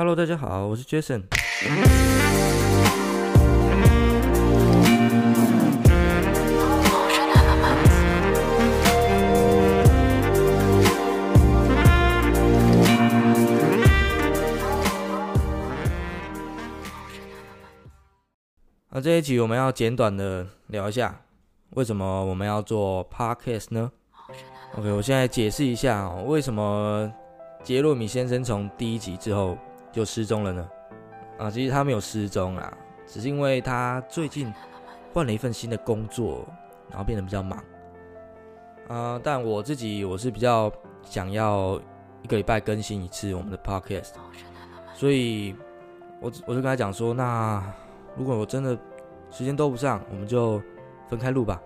Hello，大家好，我是 Jason。那这一集我们要简短的聊一下，为什么我们要做 Podcast 呢？OK，我现在解释一下哦，为什么杰洛米先生从第一集之后就失踪了呢？啊，其实他没有失踪啊，只是因为他最近换了一份新的工作，然后变得比较忙。啊，但我自己我是比较想要一个礼拜更新一次我们的 Podcast，所以我我就跟他讲说，那如果我真的时间都不上，我们就分开录吧。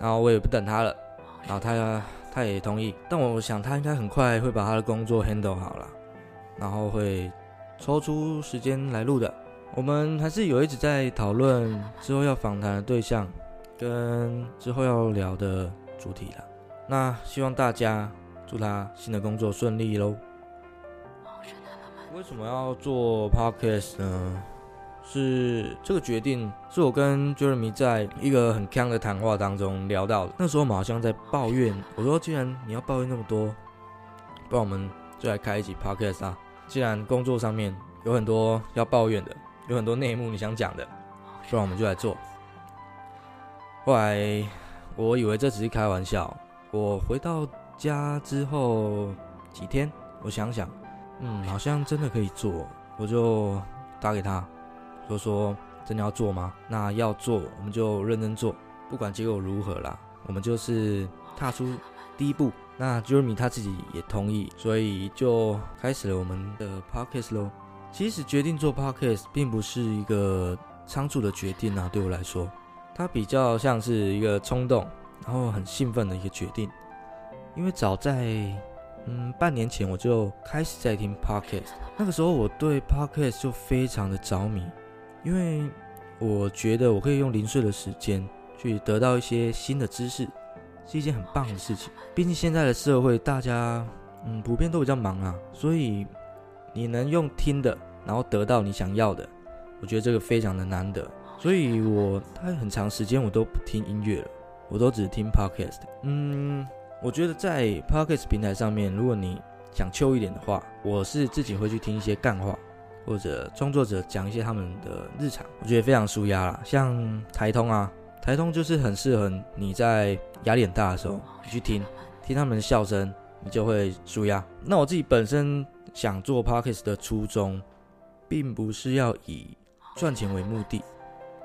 然后我也不等他了，然后他他也同意。但我想他应该很快会把他的工作 handle 好了，然后会抽出时间来录的。我们还是有一直在讨论之后要访谈的对象，跟之后要聊的主题了。那希望大家祝他新的工作顺利喽。为什么要做 podcast 呢？是这个决定，是我跟 Jeremy 在一个很康的谈话当中聊到的。那时候我们好像在抱怨，我说既然你要抱怨那么多，不然我们就来开一集 podcast 啊。既然工作上面有很多要抱怨的，有很多内幕你想讲的，不然我们就来做。后来我以为这只是开玩笑，我回到家之后几天，我想想，嗯，好像真的可以做，我就打给他。就说真的要做吗？那要做，我们就认真做，不管结果如何啦，我们就是踏出第一步。那 Jeremy 他自己也同意，所以就开始了我们的 Podcast 喽。其实决定做 Podcast 并不是一个仓促的决定啊，对我来说，它比较像是一个冲动，然后很兴奋的一个决定。因为早在嗯半年前我就开始在听 Podcast，那个时候我对 Podcast 就非常的着迷。因为我觉得我可以用零碎的时间去得到一些新的知识，是一件很棒的事情。毕竟现在的社会，大家嗯普遍都比较忙啊，所以你能用听的，然后得到你想要的，我觉得这个非常的难得。所以我大概很长时间我都不听音乐了，我都只听 podcast。嗯，我觉得在 podcast 平台上面，如果你想秋一点的话，我是自己会去听一些干话。或者创作者讲一些他们的日常，我觉得非常舒压啦。像台通啊，台通就是很适合你在压力很大的时候，你去听听他们的笑声，你就会舒压。那我自己本身想做 podcast 的初衷，并不是要以赚钱为目的，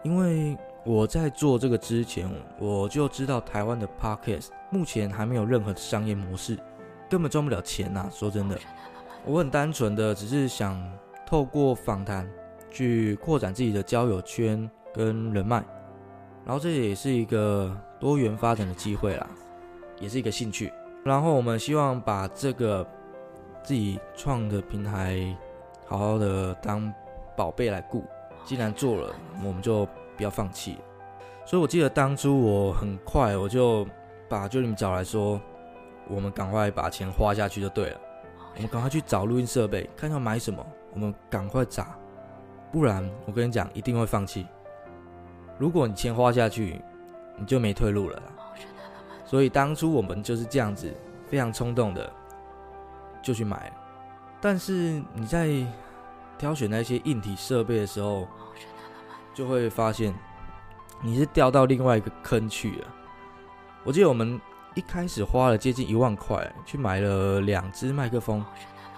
因为我在做这个之前，我就知道台湾的 podcast 目前还没有任何的商业模式，根本赚不了钱呐。说真的，我很单纯的只是想。透过访谈去扩展自己的交友圈跟人脉，然后这也是一个多元发展的机会啦，也是一个兴趣。然后我们希望把这个自己创的平台好好的当宝贝来顾。既然做了，我们就不要放弃。所以我记得当初我很快我就把就你们找来说，我们赶快把钱花下去就对了。我们赶快去找录音设备，看要买什么。我们赶快砸，不然我跟你讲，一定会放弃。如果你钱花下去，你就没退路了。所以当初我们就是这样子，非常冲动的就去买。但是你在挑选那些硬体设备的时候，就会发现你是掉到另外一个坑去了。我记得我们一开始花了接近一万块去买了两只麦克风。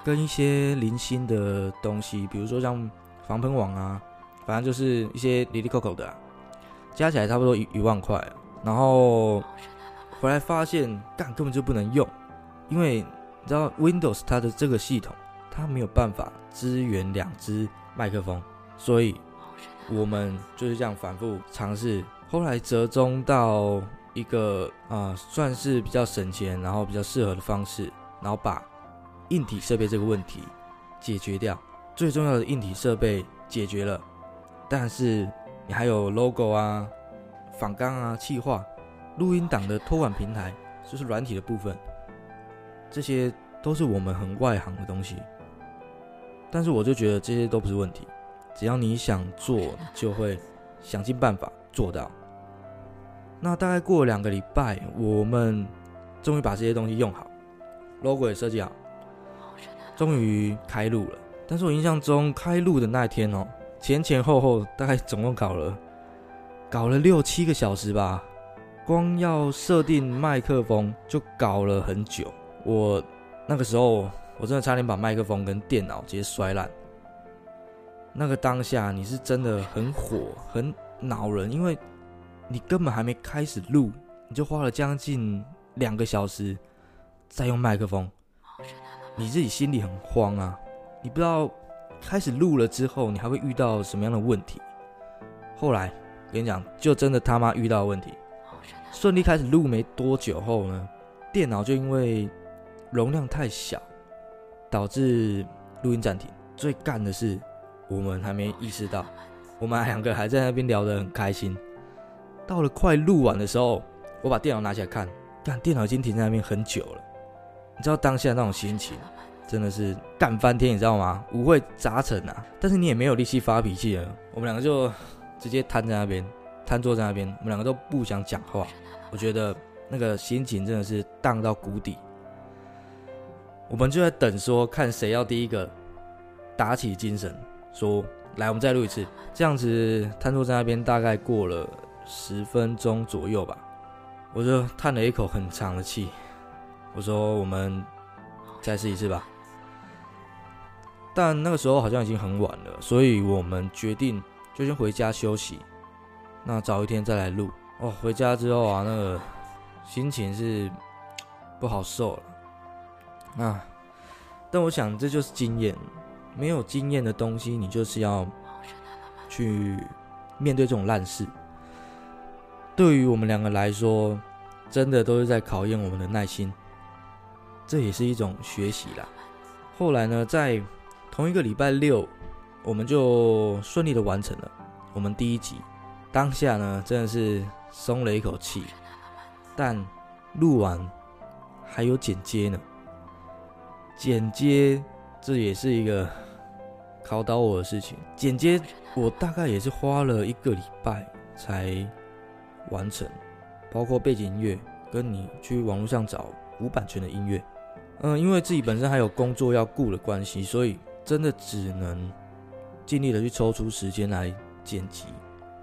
跟一些零星的东西，比如说像防喷网啊，反正就是一些里里扣扣的，加起来差不多一一万块。然后回来发现，干根本就不能用，因为你知道 Windows 它的这个系统，它没有办法支援两只麦克风，所以我们就是这样反复尝试，后来折中到一个啊，算是比较省钱，然后比较适合的方式，然后把。硬体设备这个问题解决掉，最重要的硬体设备解决了，但是你还有 logo 啊、仿钢啊、气化、录音档的托管平台，就是软体的部分，这些都是我们很外行的东西。但是我就觉得这些都不是问题，只要你想做，就会想尽办法做到。那大概过了两个礼拜，我们终于把这些东西用好，logo 也设计好，终于开录了。但是我印象中开录的那一天哦，前前后后大概总共搞了搞了六七个小时吧，光要设定麦克风就搞了很久。我那个时候我真的差点把麦克风跟电脑直接摔烂。那个当下你是真的很火很恼人，因为。你根本还没开始录，你就花了将近两个小时在用麦克风，你自己心里很慌啊！你不知道开始录了之后，你还会遇到什么样的问题。后来跟你讲，就真的他妈遇到问题。顺利开始录没多久后呢，电脑就因为容量太小，导致录音暂停。最干的是，我们还没意识到，我们两个还在那边聊得很开心。到了快录完的时候，我把电脑拿起来看，看电脑已经停在那边很久了。你知道当下那种心情，真的是干翻天，你知道吗？五味杂陈啊！但是你也没有力气发脾气了。我们两个就直接瘫在那边，瘫坐在那边，我们两个都不想讲话。我觉得那个心情真的是荡到谷底。我们就在等，说看谁要第一个打起精神，说来，我们再录一次。这样子瘫坐在那边，大概过了。十分钟左右吧，我就叹了一口很长的气。我说：“我们再试一次吧。”但那个时候好像已经很晚了，所以我们决定就先回家休息。那早一天再来录哦。回家之后啊，那个心情是不好受了啊。但我想这就是经验，没有经验的东西，你就是要去面对这种烂事。对于我们两个来说，真的都是在考验我们的耐心，这也是一种学习啦。后来呢，在同一个礼拜六，我们就顺利的完成了我们第一集。当下呢，真的是松了一口气。但录完还有剪接呢，剪接这也是一个考倒我的事情。剪接我大概也是花了一个礼拜才。完成，包括背景音乐，跟你去网络上找无版权的音乐。嗯，因为自己本身还有工作要顾的关系，所以真的只能尽力的去抽出时间来剪辑。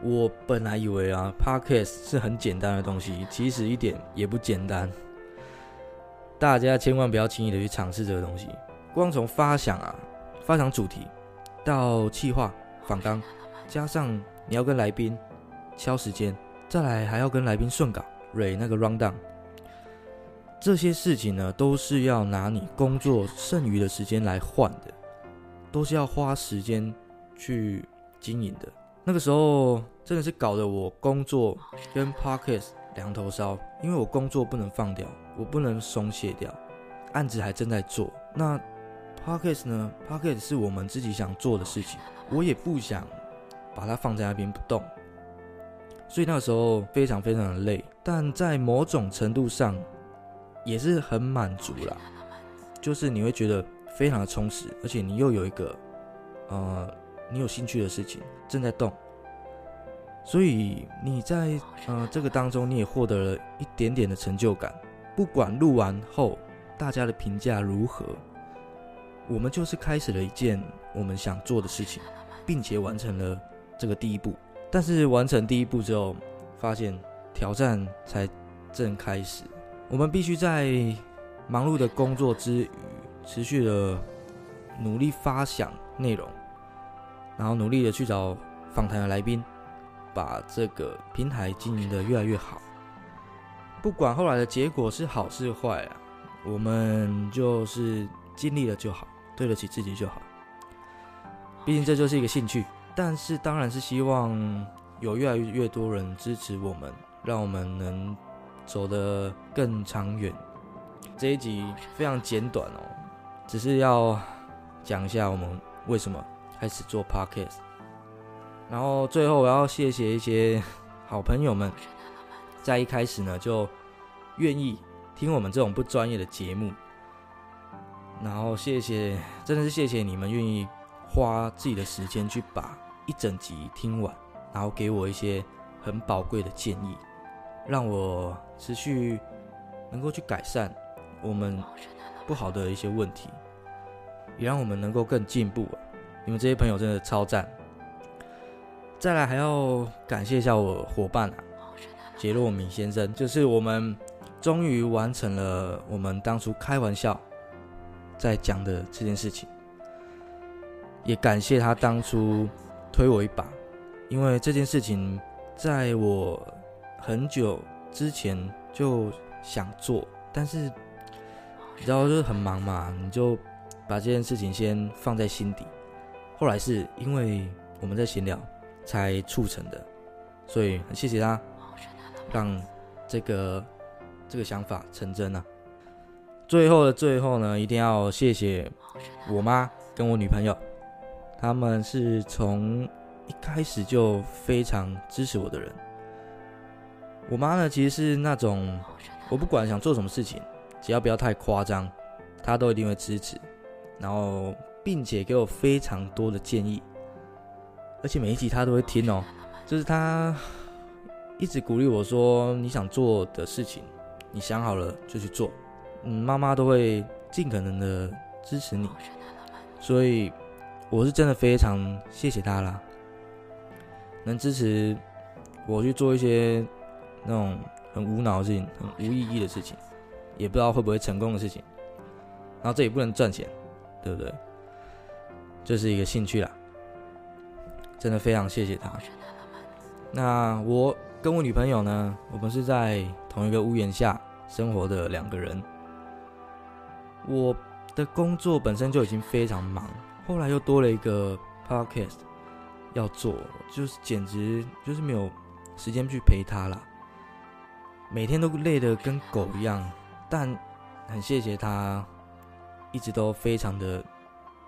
我本来以为啊，Podcast 是很简单的东西，其实一点也不简单。大家千万不要轻易的去尝试这个东西。光从发想啊，发想主题，到企划、访纲，加上你要跟来宾敲时间。再来还要跟来宾顺稿，re 那个 rundown，这些事情呢，都是要拿你工作剩余的时间来换的，都是要花时间去经营的。那个时候真的是搞得我工作跟 podcast 两头烧，因为我工作不能放掉，我不能松懈掉，案子还正在做。那 podcast 呢？podcast 是我们自己想做的事情，我也不想把它放在那边不动。所以那个时候非常非常的累，但在某种程度上也是很满足啦。就是你会觉得非常的充实，而且你又有一个呃你有兴趣的事情正在动，所以你在呃这个当中你也获得了一点点的成就感。不管录完后大家的评价如何，我们就是开始了一件我们想做的事情，并且完成了这个第一步。但是完成第一步之后，发现挑战才正开始。我们必须在忙碌的工作之余，持续的努力发想内容，然后努力的去找访谈的来宾，把这个平台经营的越来越好。不管后来的结果是好是坏啊，我们就是尽力了就好，对得起自己就好。毕竟这就是一个兴趣。但是，当然是希望有越来越多人支持我们，让我们能走得更长远。这一集非常简短哦，只是要讲一下我们为什么开始做 podcast。然后最后，我要谢谢一些好朋友们，在一开始呢就愿意听我们这种不专业的节目。然后谢谢，真的是谢谢你们愿意花自己的时间去把一整集听完，然后给我一些很宝贵的建议，让我持续能够去改善我们不好的一些问题，也让我们能够更进步。你们这些朋友真的超赞！再来还要感谢一下我伙伴啊，杰洛米先生，就是我们终于完成了我们当初开玩笑在讲的这件事情，也感谢他当初推我一把，因为这件事情在我很久之前就想做，但是你知道就是很忙嘛，你就把这件事情先放在心底。后来是因为我们在闲聊才促成的，所以很谢谢他，让这个这个想法成真啊。最后的最后呢，一定要谢谢我妈跟我女朋友，他们是从一开始就非常支持我的人。我妈呢，其实是那种我不管想做什么事情，只要不要太夸张，她都一定会支持，然后。并且给我非常多的建议，而且每一集他都会听哦。就是他一直鼓励我说：“你想做的事情，你想好了就去做。”嗯，妈妈都会尽可能的支持你，所以我是真的非常谢谢他啦，能支持我去做一些那种很无脑的事情、很无意义的事情，也不知道会不会成功的事情。然后这也不能赚钱，对不对？这是一个兴趣啦，真的非常谢谢他。那我跟我女朋友呢，我们是在同一个屋檐下生活的两个人。我的工作本身就已经非常忙，后来又多了一个 podcast 要做，就是简直就是没有时间去陪她了。每天都累得跟狗一样，但很谢谢她，一直都非常的。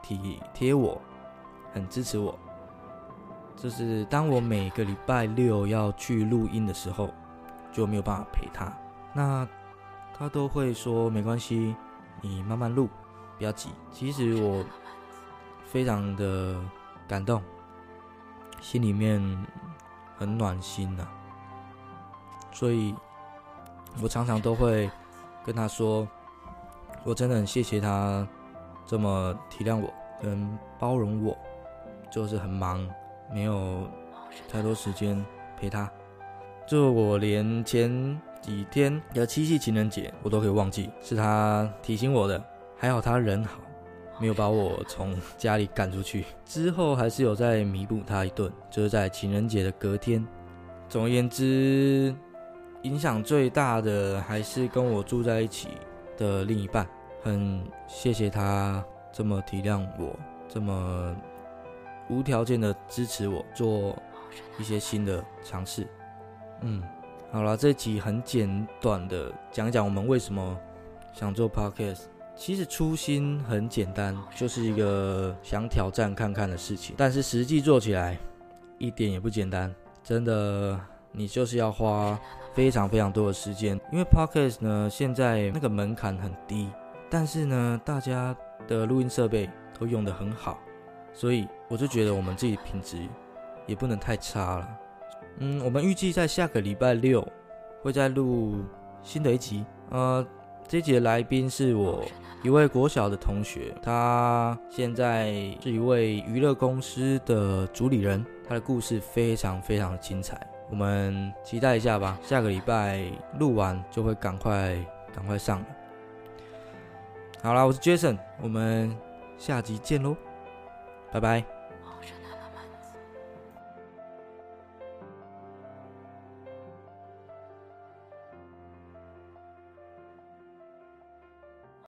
体贴我，很支持我。就是当我每个礼拜六要去录音的时候，就没有办法陪他。那他都会说没关系，你慢慢录，不要急。其实我非常的感动，心里面很暖心呐。所以我常常都会跟他说，我真的很谢谢他。这么体谅我，跟包容我，就是很忙，没有太多时间陪他。就我连前几天的七夕情人节我都可以忘记，是他提醒我的。还好他人好，没有把我从家里赶出去。之后还是有在弥补他一顿，就是在情人节的隔天。总而言之，影响最大的还是跟我住在一起的另一半。很谢谢他这么体谅我，这么无条件的支持我做一些新的尝试。嗯，好了，这集很简短的讲讲我们为什么想做 podcast。其实初心很简单，就是一个想挑战看看的事情。但是实际做起来一点也不简单，真的，你就是要花非常非常多的时间。因为 podcast 呢，现在那个门槛很低。但是呢，大家的录音设备都用得很好，所以我就觉得我们自己品质也不能太差了。嗯，我们预计在下个礼拜六会再录新的一集。呃，这集的来宾是我一位国小的同学，他现在是一位娱乐公司的主理人，他的故事非常非常的精彩，我们期待一下吧。下个礼拜录完就会赶快赶快上了。好了，我是 Jason，我们下集见喽，拜拜。